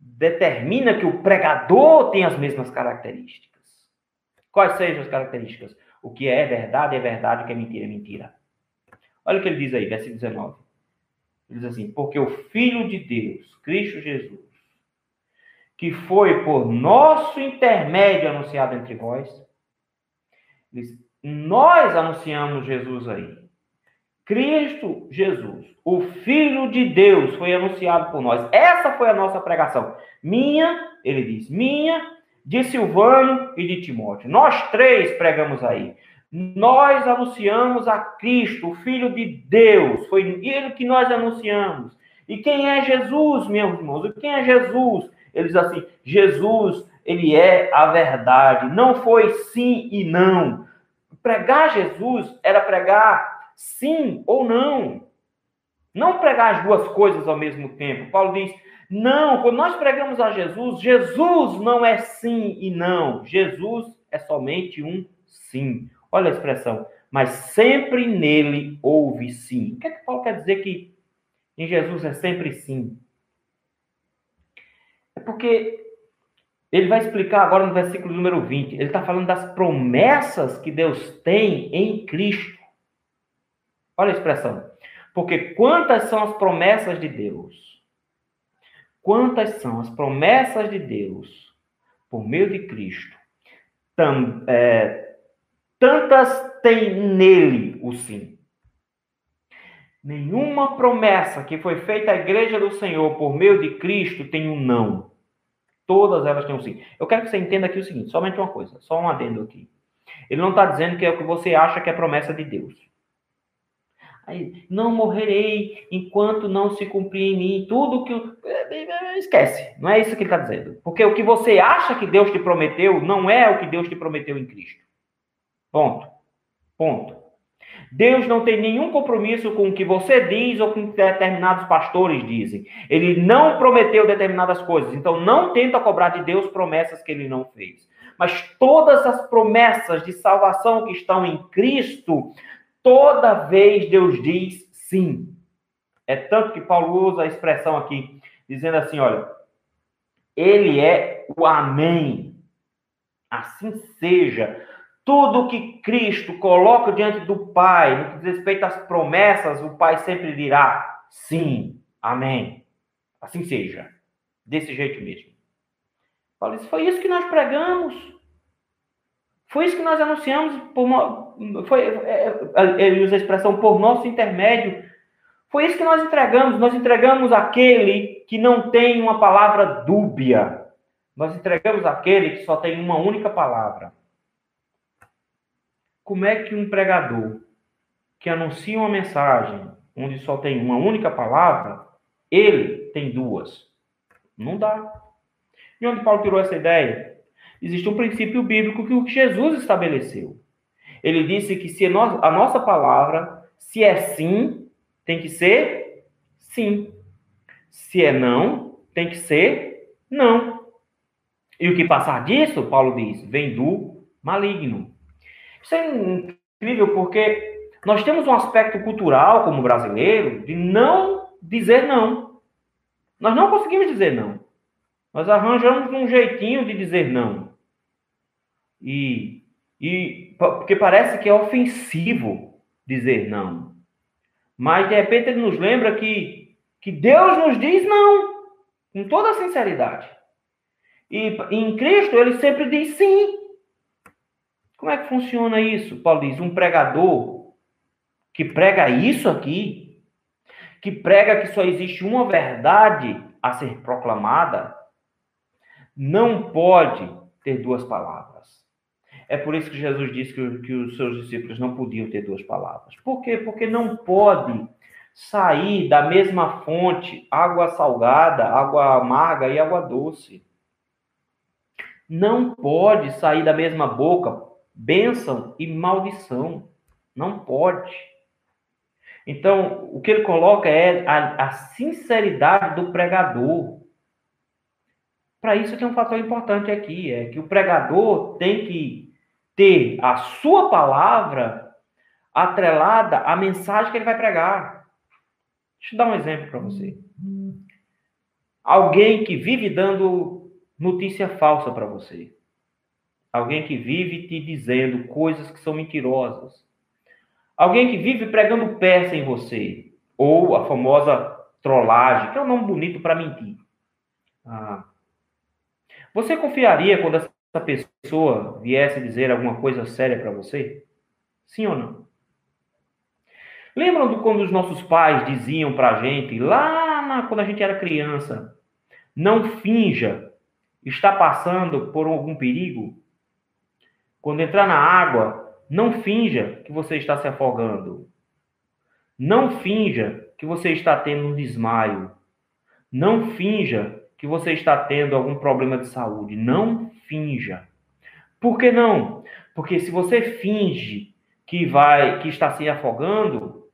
determina que o pregador tem as mesmas características. Quais sejam as características? O que é verdade é verdade, o que é mentira é mentira. Olha o que ele diz aí, versículo 19. Ele diz assim: Porque o Filho de Deus, Cristo Jesus, que foi por nosso intermédio anunciado entre vós, nós anunciamos Jesus aí. Cristo Jesus, o Filho de Deus, foi anunciado por nós. Essa foi a nossa pregação. Minha, ele diz, minha, de Silvano e de Timóteo. Nós três pregamos aí. Nós anunciamos a Cristo, o Filho de Deus. Foi ele que nós anunciamos. E quem é Jesus, meus irmãos? E quem é Jesus? Ele diz assim: Jesus, ele é a verdade. Não foi sim e não. Pregar Jesus era pregar sim ou não. Não pregar as duas coisas ao mesmo tempo. Paulo diz: não, quando nós pregamos a Jesus, Jesus não é sim e não. Jesus é somente um sim. Olha a expressão. Mas sempre nele houve sim. O que é que Paulo quer dizer que em Jesus é sempre sim? É porque ele vai explicar agora no versículo número 20. Ele está falando das promessas que Deus tem em Cristo. Olha a expressão. Porque quantas são as promessas de Deus? Quantas são as promessas de Deus por meio de Cristo? Tam, é, tantas tem nele o sim. Nenhuma promessa que foi feita à igreja do Senhor por meio de Cristo tem um não. Todas elas têm um sim. Eu quero que você entenda aqui o seguinte: somente uma coisa, só um adendo aqui. Ele não está dizendo que é o que você acha que é promessa de Deus. Aí, não morrerei enquanto não se cumprir em mim tudo que. Esquece, não é isso que ele está dizendo. Porque o que você acha que Deus te prometeu não é o que Deus te prometeu em Cristo. Ponto. Ponto. Deus não tem nenhum compromisso com o que você diz ou com o que determinados pastores dizem. Ele não prometeu determinadas coisas. Então, não tenta cobrar de Deus promessas que ele não fez. Mas todas as promessas de salvação que estão em Cristo Toda vez Deus diz sim. É tanto que Paulo usa a expressão aqui, dizendo assim: olha, ele é o Amém. Assim seja. Tudo que Cristo coloca diante do Pai, no que diz respeito às promessas, o Pai sempre dirá sim, amém. Assim seja. Desse jeito mesmo. Paulo foi isso que nós pregamos. Foi isso que nós anunciamos, por, foi, é, é, ele usa a expressão por nosso intermédio. Foi isso que nós entregamos. Nós entregamos aquele que não tem uma palavra dúbia. Nós entregamos aquele que só tem uma única palavra. Como é que um pregador que anuncia uma mensagem onde só tem uma única palavra, ele tem duas? Não dá. De onde Paulo tirou essa ideia? Existe um princípio bíblico que Jesus estabeleceu. Ele disse que se a nossa palavra, se é sim, tem que ser sim. Se é não, tem que ser não. E o que passar disso, Paulo diz, vem do maligno. Isso é incrível porque nós temos um aspecto cultural como brasileiro de não dizer não. Nós não conseguimos dizer não. Nós arranjamos um jeitinho de dizer não. E, e porque parece que é ofensivo dizer não. Mas de repente ele nos lembra que, que Deus nos diz não, com toda sinceridade. E em Cristo ele sempre diz sim. Como é que funciona isso? Paulo diz: um pregador que prega isso aqui, que prega que só existe uma verdade a ser proclamada, não pode ter duas palavras. É por isso que Jesus disse que, que os seus discípulos não podiam ter duas palavras. Por quê? Porque não pode sair da mesma fonte água salgada, água amarga e água doce. Não pode sair da mesma boca bênção e maldição. Não pode. Então, o que ele coloca é a, a sinceridade do pregador. Para isso tem um fator importante aqui, é que o pregador tem que ter a sua palavra atrelada à mensagem que ele vai pregar. Deixa eu dar um exemplo para você. Alguém que vive dando notícia falsa para você. Alguém que vive te dizendo coisas que são mentirosas. Alguém que vive pregando peça em você. Ou a famosa trollagem, que é um nome bonito para mentir. Ah. Você confiaria quando essa pessoa viesse dizer alguma coisa séria para você? Sim ou não? Lembram de quando os nossos pais diziam para a gente, lá na, quando a gente era criança, não finja estar passando por algum perigo? Quando entrar na água, não finja que você está se afogando. Não finja que você está tendo um desmaio. Não finja que você está tendo algum problema de saúde. Não finja. Por que não? Porque se você finge que vai que está se afogando,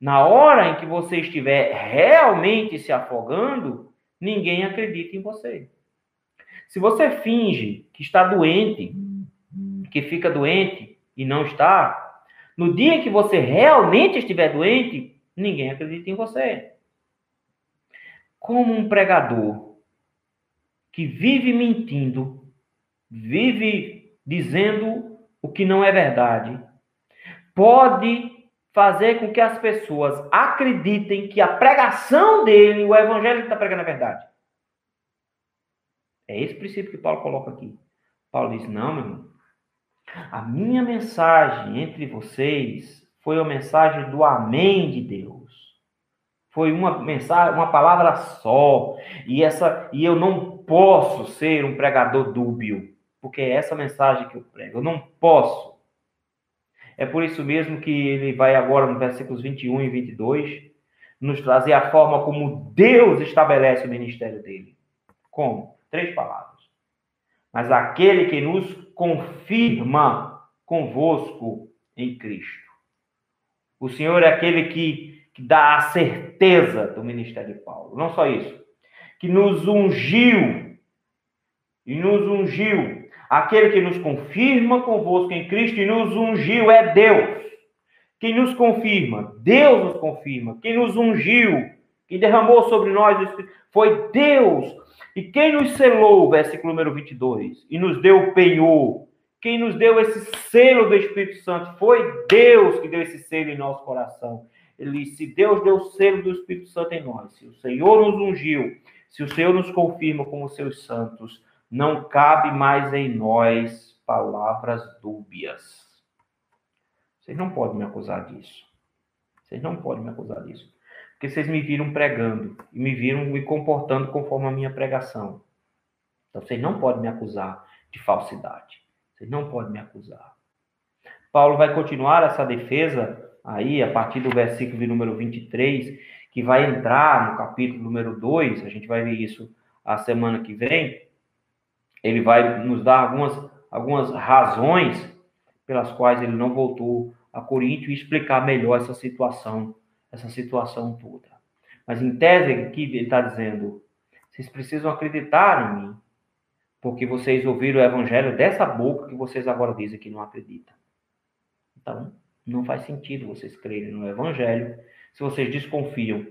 na hora em que você estiver realmente se afogando, ninguém acredita em você. Se você finge que está doente, que fica doente e não está, no dia que você realmente estiver doente, ninguém acredita em você. Como um pregador que vive mentindo, vive dizendo o que não é verdade, pode fazer com que as pessoas acreditem que a pregação dele, o evangelho que está pregando é verdade. É esse princípio que Paulo coloca aqui. Paulo diz: não, meu irmão, a minha mensagem entre vocês foi a mensagem do Amém de Deus. Foi uma mensagem, uma palavra só. E essa e eu não posso ser um pregador dúbio, porque é essa mensagem que eu prego. Eu não posso. É por isso mesmo que ele vai agora no versículos 21 e 22 nos trazer a forma como Deus estabelece o ministério dele. Como? Três palavras mas aquele que nos confirma convosco em Cristo. O Senhor é aquele que, que dá a certeza do ministério de Paulo. Não só isso, que nos ungiu e nos ungiu. Aquele que nos confirma convosco em Cristo e nos ungiu é Deus. Quem nos confirma, Deus nos confirma. Quem nos ungiu, quem derramou sobre nós foi Deus e quem nos selou, versículo número 22, e nos deu o penhor, quem nos deu esse selo do Espírito Santo, foi Deus que deu esse selo em nosso coração. Ele se Deus deu o selo do Espírito Santo em nós, se o Senhor nos ungiu, se o Senhor nos confirma como seus santos, não cabe mais em nós palavras dúbias. Vocês não podem me acusar disso. Vocês não podem me acusar disso porque vocês me viram pregando e me viram me comportando conforme a minha pregação. Então vocês não podem me acusar de falsidade. Vocês não podem me acusar. Paulo vai continuar essa defesa aí a partir do versículo número 23, que vai entrar no capítulo número 2, a gente vai ver isso a semana que vem. ele vai nos dar algumas, algumas razões pelas quais ele não voltou a Corinto e explicar melhor essa situação, essa situação toda. Mas em tese aqui ele está dizendo, vocês precisam acreditar em mim, porque vocês ouviram o evangelho dessa boca que vocês agora dizem que não acreditam. Então, não faz sentido vocês crerem no evangelho se vocês desconfiam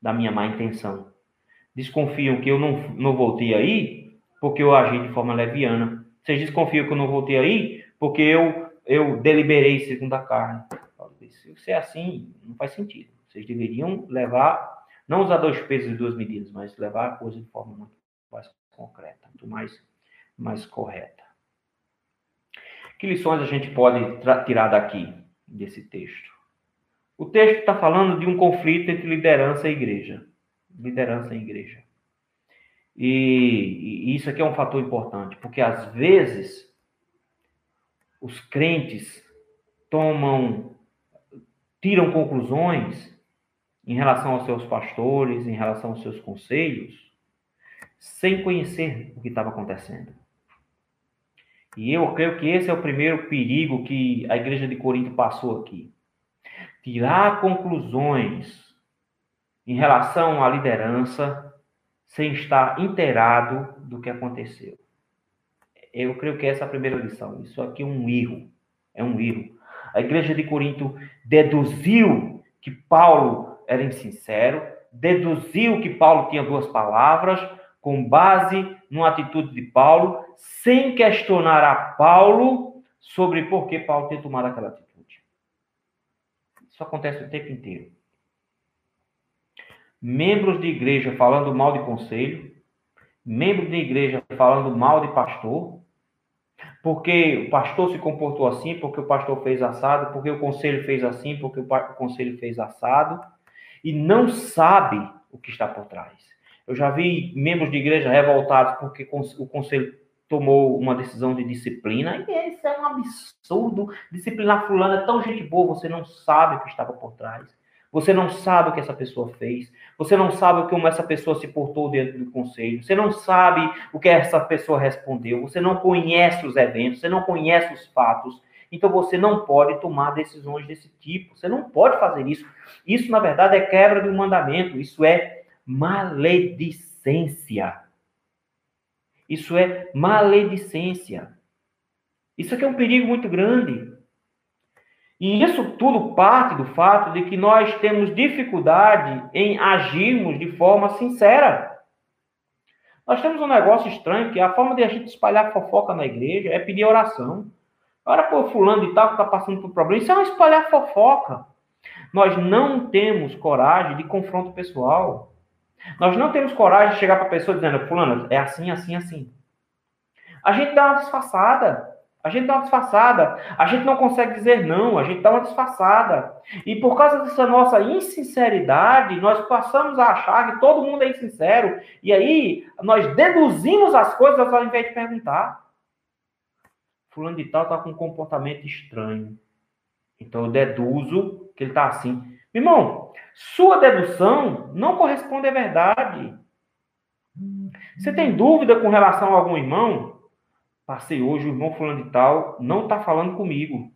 da minha má intenção. Desconfiam que eu não, não voltei aí porque eu agi de forma leviana. Vocês desconfiam que eu não voltei aí porque eu, eu deliberei segundo a carne. Se é assim, não faz sentido. Vocês deveriam levar, não usar dois pesos e duas medidas, mas levar a coisa de forma muito mais concreta, muito mais, mais correta. Que lições a gente pode tirar daqui, desse texto? O texto está falando de um conflito entre liderança e igreja. Liderança e igreja. E, e isso aqui é um fator importante, porque às vezes os crentes tomam, tiram conclusões em relação aos seus pastores, em relação aos seus conselhos, sem conhecer o que estava acontecendo. E eu creio que esse é o primeiro perigo que a igreja de Corinto passou aqui tirar conclusões em relação à liderança sem estar inteirado do que aconteceu. Eu creio que essa é a primeira lição. Isso aqui é um erro. É um erro. A igreja de Corinto deduziu que Paulo era insincero, deduziu que Paulo tinha duas palavras, com base numa atitude de Paulo, sem questionar a Paulo sobre por que Paulo tinha tomado aquela atitude. Isso acontece o tempo inteiro. Membros de igreja falando mal de conselho, membros de igreja falando mal de pastor, porque o pastor se comportou assim, porque o pastor fez assado, porque o conselho fez assim, porque o conselho fez assado, e não sabe o que está por trás. Eu já vi membros de igreja revoltados porque o conselho tomou uma decisão de disciplina, e isso é um absurdo. Disciplinar fulano é tão gente boa, você não sabe o que estava por trás. Você não sabe o que essa pessoa fez. Você não sabe como essa pessoa se portou dentro do conselho. Você não sabe o que essa pessoa respondeu. Você não conhece os eventos. Você não conhece os fatos. Então você não pode tomar decisões desse tipo. Você não pode fazer isso. Isso, na verdade, é quebra de um mandamento. Isso é maledicência. Isso é maledicência. Isso aqui é um perigo muito grande. E isso tudo parte do fato de que nós temos dificuldade em agirmos de forma sincera. Nós temos um negócio estranho, que a forma de a gente espalhar fofoca na igreja é pedir oração. Ora, pô, fulano de tal que está passando por problema. Isso é um espalhar fofoca. Nós não temos coragem de confronto pessoal. Nós não temos coragem de chegar para a pessoa dizendo, fulano, é assim, assim, assim. A gente dá uma disfarçada. A gente dá uma disfarçada. A gente não consegue dizer não, a gente dá uma disfarçada. E por causa dessa nossa insinceridade, nós passamos a achar que todo mundo é insincero. E aí, nós deduzimos as coisas ao invés de perguntar. Fulano de tal está com um comportamento estranho. Então eu deduzo que ele está assim. Irmão, sua dedução não corresponde à verdade. Você tem dúvida com relação a algum irmão? Passei hoje, o irmão fulano de tal não está falando comigo.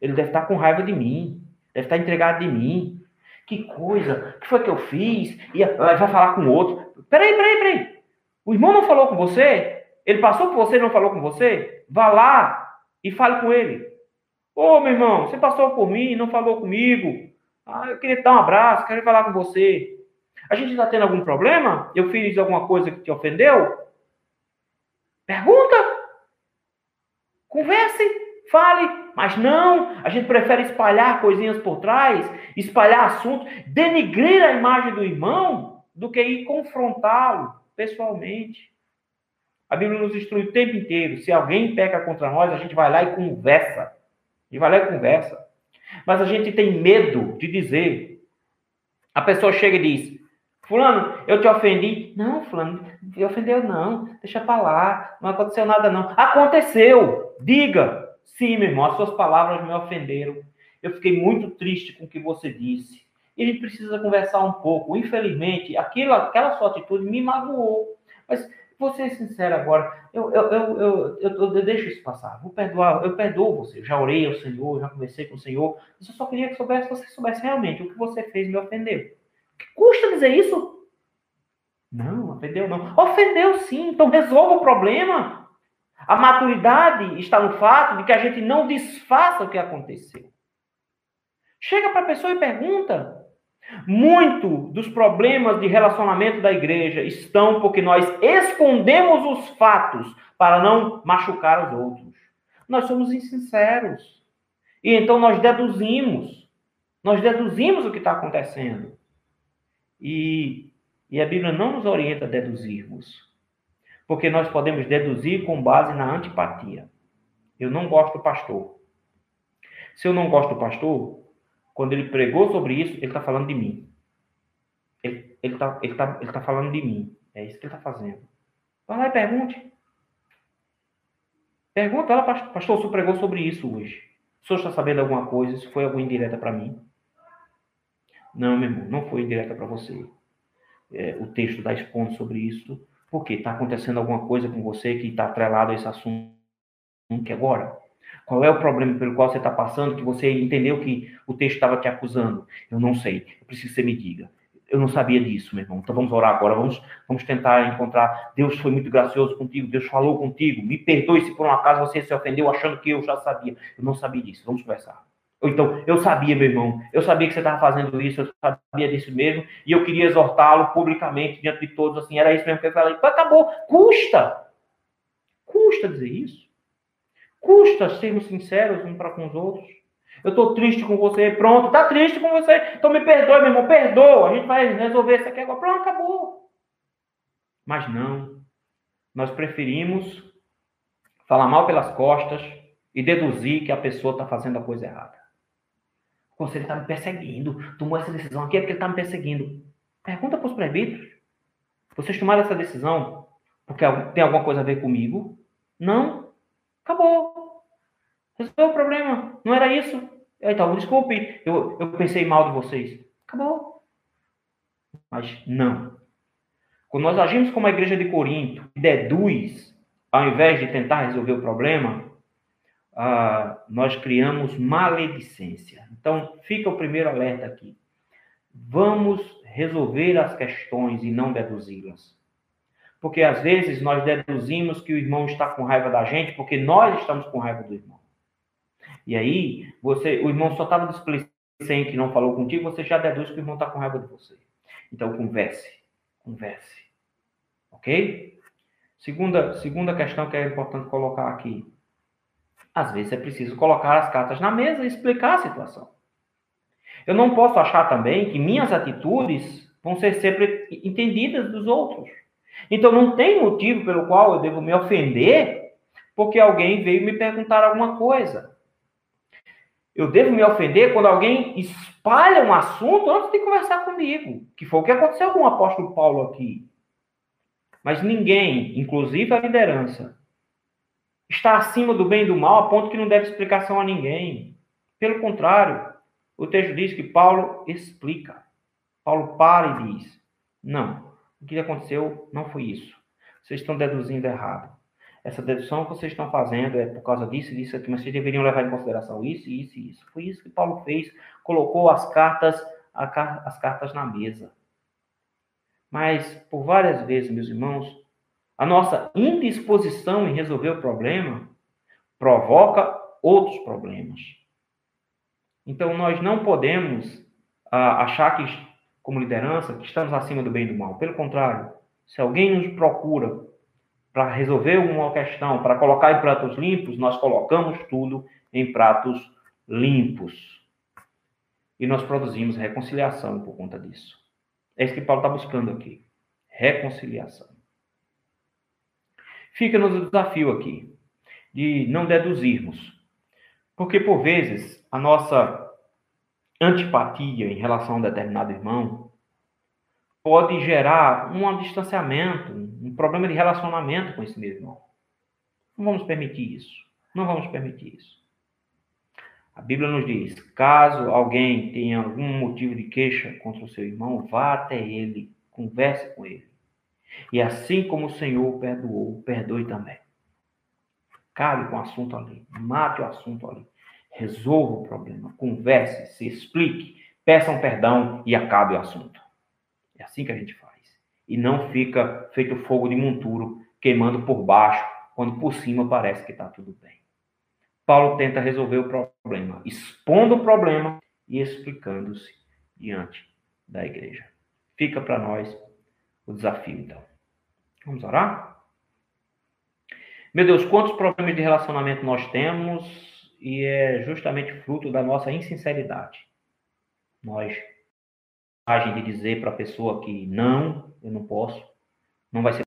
Ele deve estar tá com raiva de mim. Deve estar tá entregado de mim. Que coisa, que foi que eu fiz? E vai falar com outro. Peraí, peraí, peraí. O irmão não falou com você? Ele passou por você e não falou com você? Vá lá e fale com ele. Ô, meu irmão, você passou por mim e não falou comigo. Ah, eu queria te dar um abraço, quero falar com você. A gente está tendo algum problema? Eu fiz alguma coisa que te ofendeu? Pergunta. Converse, fale. Mas não, a gente prefere espalhar coisinhas por trás, espalhar assuntos, denigrir a imagem do irmão, do que ir confrontá-lo pessoalmente. A Bíblia nos instrui o tempo inteiro. Se alguém peca contra nós, a gente vai lá e conversa. E vai lá e conversa. Mas a gente tem medo de dizer. A pessoa chega e diz: Fulano, eu te ofendi. Não, Fulano, me ofendeu não. Deixa pra lá. Não aconteceu nada não. Aconteceu. Diga. Sim, meu irmão, as suas palavras me ofenderam. Eu fiquei muito triste com o que você disse. E a gente precisa conversar um pouco. Infelizmente, aquilo, aquela sua atitude me magoou. Mas Vou ser sincero agora, eu, eu, eu, eu, deixo isso passar, vou perdoar, eu perdoo você. já orei ao Senhor, já conversei com o Senhor, mas eu só queria que soubesse, você soubesse realmente o que você fez me ofendeu. Que custa dizer isso? Não, ofendeu não. Ofendeu sim, então resolva o problema. A maturidade está no fato de que a gente não desfaça o que aconteceu. Chega para a pessoa e pergunta: muito dos problemas de relacionamento da igreja estão porque nós escondemos os fatos para não machucar os outros. Nós somos insinceros. E então nós deduzimos. Nós deduzimos o que está acontecendo. E, e a Bíblia não nos orienta a deduzirmos. Porque nós podemos deduzir com base na antipatia. Eu não gosto do pastor. Se eu não gosto do pastor, quando ele pregou sobre isso, ele está falando de mim. Ele está ele tá, ele tá falando de mim. É isso que ele está fazendo. Vai lá e pergunte. Pergunta lá, pastor, o senhor pregou sobre isso hoje. O senhor está sabendo alguma coisa? Isso foi alguma indireta para mim? Não, meu irmão, não foi indireta para você. É, o texto está expondo sobre isso, porque está acontecendo alguma coisa com você que está atrelado a esse assunto que agora. Qual é o problema pelo qual você está passando que você entendeu que o texto estava te acusando? Eu não sei. Eu preciso que você me diga. Eu não sabia disso, meu irmão. Então vamos orar agora. Vamos, vamos tentar encontrar. Deus foi muito gracioso contigo. Deus falou contigo. Me perdoe se por um acaso você se ofendeu achando que eu já sabia. Eu não sabia disso. Vamos conversar. Ou então, eu sabia, meu irmão, eu sabia que você estava fazendo isso, eu sabia disso mesmo, e eu queria exortá-lo publicamente diante de todos, assim, era isso mesmo que eu falei. Acabou, custa. Custa dizer isso. Custa sermos sinceros uns para com os outros. Eu estou triste com você. Pronto, tá triste com você. Então me perdoe, meu irmão. Perdoa. A gente vai resolver isso aqui agora. Pronto, acabou. Mas não. Nós preferimos falar mal pelas costas e deduzir que a pessoa está fazendo a coisa errada. O conselho está me perseguindo. Tomou essa decisão aqui é porque ele está me perseguindo. Pergunta para os presbíteros. Vocês tomaram essa decisão porque tem alguma coisa a ver comigo? Não. Acabou. Resolveu o problema. Não era isso. Então, desculpe, eu, eu pensei mal de vocês. Acabou. Mas não. Quando nós agimos como a igreja de Corinto, deduz, ao invés de tentar resolver o problema, ah, nós criamos maledicência. Então, fica o primeiro alerta aqui. Vamos resolver as questões e não deduzi-las. Porque às vezes nós deduzimos que o irmão está com raiva da gente porque nós estamos com raiva do irmão. E aí, você, o irmão só estava displicente e não falou contigo, você já deduz que o irmão está com raiva de você. Então, converse. Converse. Ok? Segunda, segunda questão que é importante colocar aqui. Às vezes é preciso colocar as cartas na mesa e explicar a situação. Eu não posso achar também que minhas atitudes vão ser sempre entendidas dos outros. Então não tem motivo pelo qual eu devo me ofender porque alguém veio me perguntar alguma coisa. Eu devo me ofender quando alguém espalha um assunto antes de conversar comigo, que foi o que aconteceu com o apóstolo Paulo aqui. Mas ninguém, inclusive a liderança, está acima do bem e do mal a ponto que não deve explicação a ninguém. Pelo contrário, o texto diz que Paulo explica. Paulo para e diz: Não, o que aconteceu não foi isso. Vocês estão deduzindo errado. Essa dedução que vocês estão fazendo é por causa disso disso aqui, mas vocês deveriam levar em consideração isso, isso e isso. Foi isso que Paulo fez, colocou as cartas, as cartas na mesa. Mas, por várias vezes, meus irmãos, a nossa indisposição em resolver o problema provoca outros problemas. Então, nós não podemos ah, achar que como liderança, que estamos acima do bem e do mal. Pelo contrário, se alguém nos procura para resolver uma questão, para colocar em pratos limpos, nós colocamos tudo em pratos limpos. E nós produzimos reconciliação por conta disso. É isso que Paulo está buscando aqui. Reconciliação. Fica nos desafio aqui de não deduzirmos. Porque, por vezes, a nossa antipatia em relação a um determinado irmão pode gerar um distanciamento, problema de relacionamento com esse mesmo irmão. Não vamos permitir isso. Não vamos permitir isso. A Bíblia nos diz: caso alguém tenha algum motivo de queixa contra o seu irmão, vá até ele, converse com ele. E assim como o Senhor perdoou, perdoe também. Cabe com o assunto ali, mate o assunto ali, resolva o problema, converse, se explique, peçam perdão e acabe o assunto. É assim que a gente faz. E não fica feito fogo de monturo, queimando por baixo, quando por cima parece que está tudo bem. Paulo tenta resolver o problema, expondo o problema e explicando-se diante da igreja. Fica para nós o desafio, então. Vamos orar? Meu Deus, quantos problemas de relacionamento nós temos e é justamente fruto da nossa insinceridade. Nós coragem de dizer para a pessoa que não, eu não posso, não vai ser.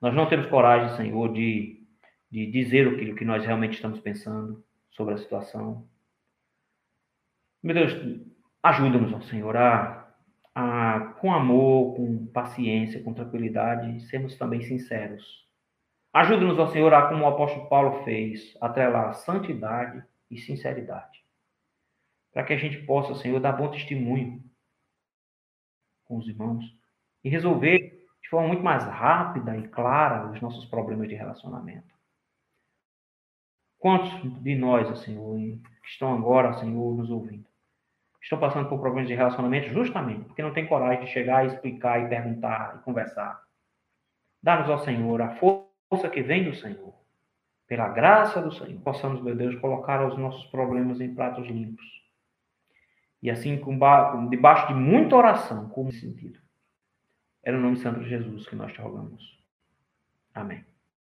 Nós não temos coragem, Senhor, de, de dizer aquilo que nós realmente estamos pensando sobre a situação. Meu Deus, ajuda-nos, Senhor, a, a, com amor, com paciência, com tranquilidade, sermos também sinceros. Ajuda-nos, ó Senhor, a, como o apóstolo Paulo fez, atrelar santidade e sinceridade. Para que a gente possa, Senhor, dar bom testemunho com os irmãos e resolver de forma muito mais rápida e clara os nossos problemas de relacionamento. Quantos de nós, Senhor, que estão agora, Senhor, nos ouvindo, estão passando por problemas de relacionamento justamente porque não têm coragem de chegar e explicar e perguntar e conversar? Dá-nos, ao Senhor, a força que vem do Senhor, pela graça do Senhor, possamos, meu Deus, colocar os nossos problemas em pratos limpos. E assim, debaixo de muita oração, como sentido. É no nome santo de Jesus que nós te rogamos. Amém.